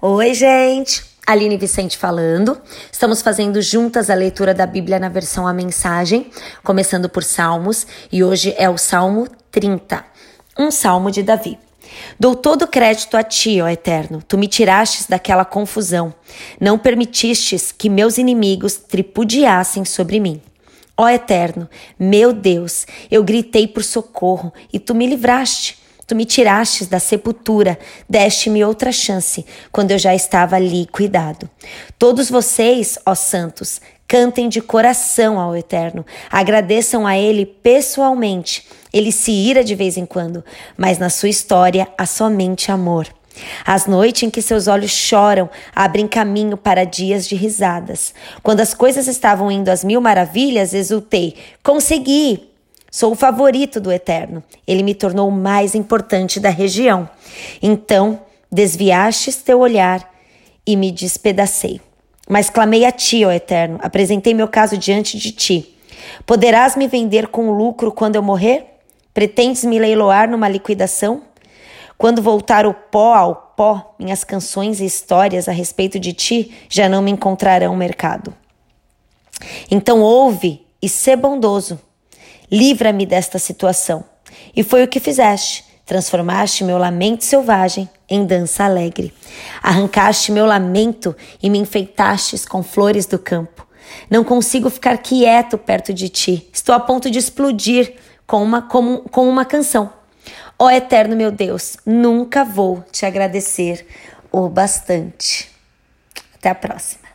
Oi, gente! Aline Vicente falando. Estamos fazendo juntas a leitura da Bíblia na versão A Mensagem, começando por Salmos, e hoje é o Salmo 30, um salmo de Davi. Dou todo crédito a ti, ó Eterno. Tu me tirastes daquela confusão. Não permitistes que meus inimigos tripudiassem sobre mim. Ó Eterno, meu Deus, eu gritei por socorro e tu me livraste. Tu me tirastes da sepultura, deste-me outra chance, quando eu já estava ali cuidado. Todos vocês, ó santos, cantem de coração ao Eterno, agradeçam a Ele pessoalmente. Ele se ira de vez em quando, mas na sua história há somente amor. As noites em que seus olhos choram abrem caminho para dias de risadas. Quando as coisas estavam indo às mil maravilhas, exultei: consegui! Sou o favorito do Eterno. Ele me tornou o mais importante da região. Então desviastes teu olhar e me despedacei. Mas clamei a ti, ó Eterno, apresentei meu caso diante de ti. Poderás me vender com lucro quando eu morrer? Pretendes me leiloar numa liquidação? Quando voltar o pó ao pó, minhas canções e histórias a respeito de ti já não me encontrarão mercado. Então ouve e sê bondoso Livra-me desta situação. E foi o que fizeste. Transformaste meu lamento selvagem em dança alegre. Arrancaste meu lamento e me enfeitastes com flores do campo. Não consigo ficar quieto perto de ti. Estou a ponto de explodir com uma, com, com uma canção. Ó oh, eterno meu Deus, nunca vou te agradecer o bastante. Até a próxima.